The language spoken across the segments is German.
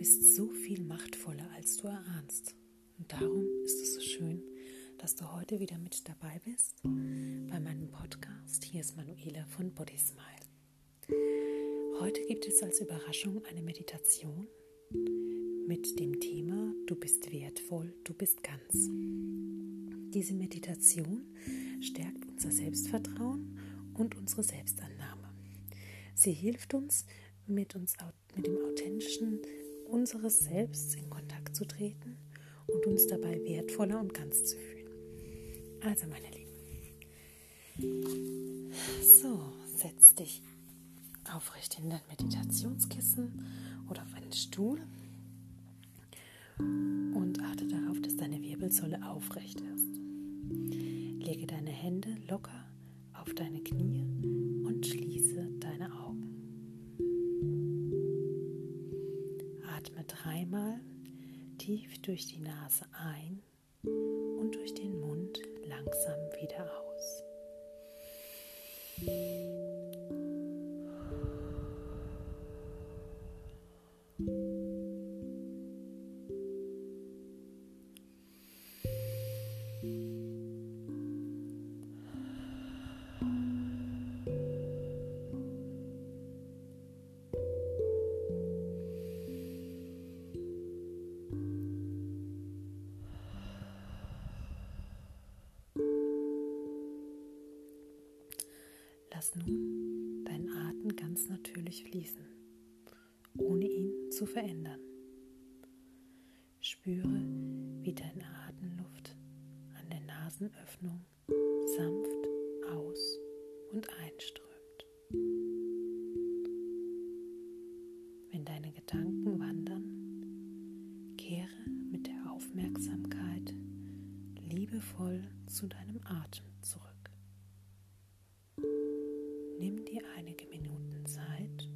bist so viel machtvoller, als du erahnst. Und darum ist es so schön, dass du heute wieder mit dabei bist bei meinem Podcast. Hier ist Manuela von Body Smile. Heute gibt es als Überraschung eine Meditation mit dem Thema Du bist wertvoll, du bist ganz. Diese Meditation stärkt unser Selbstvertrauen und unsere Selbstannahme. Sie hilft uns, mit, uns, mit dem authentischen unseres Selbst in Kontakt zu treten und uns dabei wertvoller und ganz zu fühlen. Also, meine Lieben, so, setz dich aufrecht in dein Meditationskissen oder auf einen Stuhl und achte darauf, dass deine Wirbelsäule aufrecht ist. Lege deine Hände locker auf deine Knie und schließe deine Augen. Atme dreimal tief durch die Nase ein und durch den Mund langsam wieder aus. Lass nun deinen Atem ganz natürlich fließen, ohne ihn zu verändern. Spüre, wie deine Atemluft an der Nasenöffnung sanft aus- und einströmt. Wenn deine Gedanken wandern, kehre mit der Aufmerksamkeit liebevoll zu deinem Atem zurück. Nimm dir einige Minuten Zeit,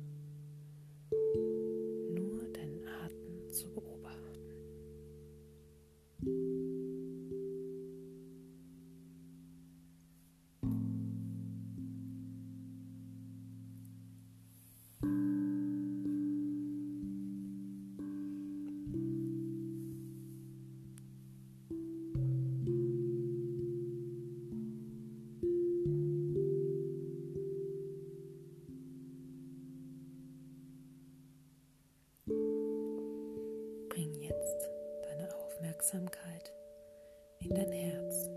Aufmerksamkeit in dein Herz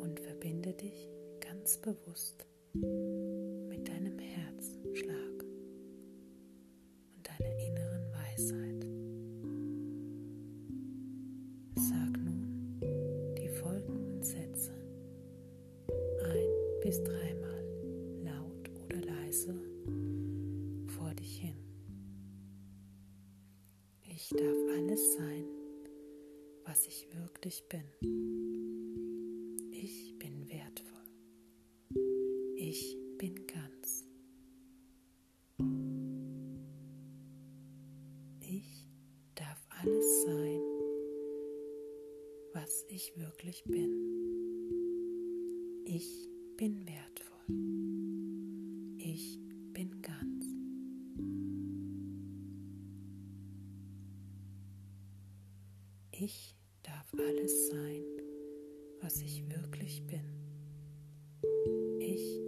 und verbinde dich ganz bewusst mit deinem Herzschlag und deiner inneren Weisheit. Sag nun die folgenden Sätze ein bis dreimal laut oder leise vor dich hin. Ich darf alles sein, was ich wirklich bin. Ich bin wertvoll. Ich bin ganz. Ich darf alles sein, was ich wirklich bin. Ich bin wertvoll. Ich bin ganz. Ich darf alles sein, was ich wirklich bin. Ich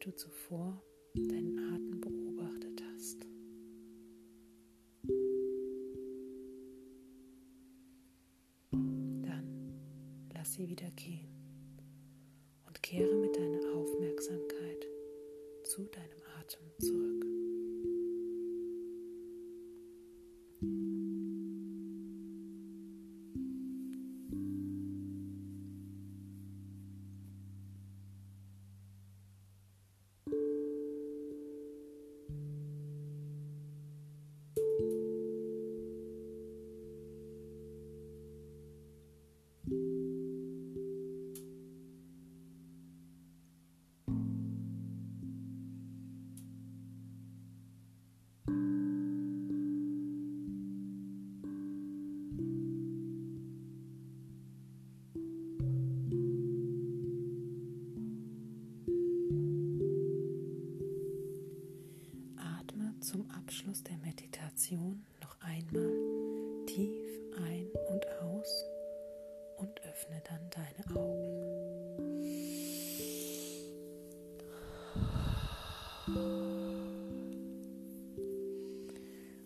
du zuvor deinen Atem beobachtet hast. Dann lass sie wieder gehen Meditation noch einmal tief ein und aus und öffne dann deine Augen.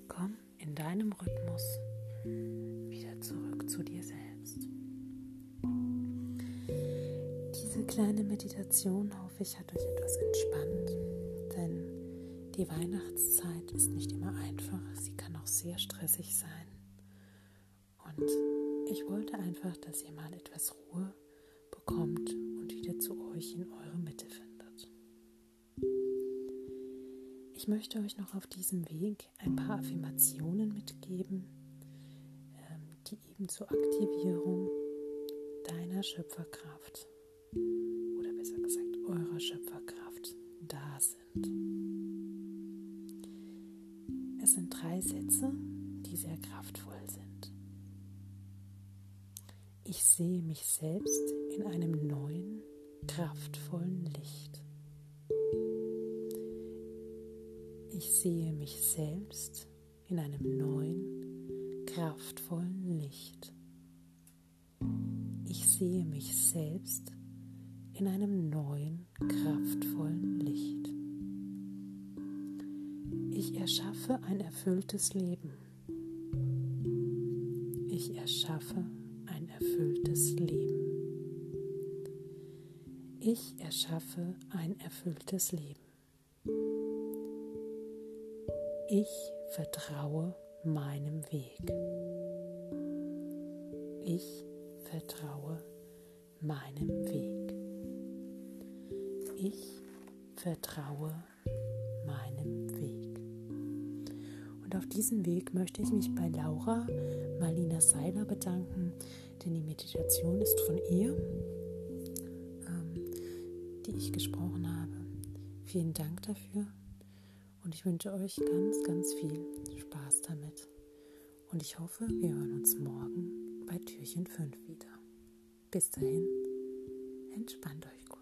Komm in deinem Rhythmus wieder zurück zu dir selbst. Diese kleine Meditation hoffe ich hat euch etwas entspannt, die Weihnachtszeit ist nicht immer einfach, sie kann auch sehr stressig sein. Und ich wollte einfach, dass ihr mal etwas Ruhe bekommt und wieder zu euch in eure Mitte findet. Ich möchte euch noch auf diesem Weg ein paar Affirmationen mitgeben, ähm, die eben zur Aktivierung deiner Schöpferkraft kraftvollen Licht. Ich sehe mich selbst in einem neuen, kraftvollen Licht. Ich sehe mich selbst in einem neuen, kraftvollen Licht. Ich erschaffe ein erfülltes Leben. Ich erschaffe ein erfülltes Leben. Ich erschaffe ein erfülltes Leben. Ich vertraue meinem Weg. Ich vertraue meinem Weg. Ich vertraue meinem Weg. Und auf diesem Weg möchte ich mich bei Laura Marlina Seiler bedanken, denn die Meditation ist von ihr, die ich gesprochen habe. Vielen Dank dafür und ich wünsche euch ganz, ganz viel Spaß damit. Und ich hoffe, wir hören uns morgen bei Türchen 5 wieder. Bis dahin, entspannt euch gut.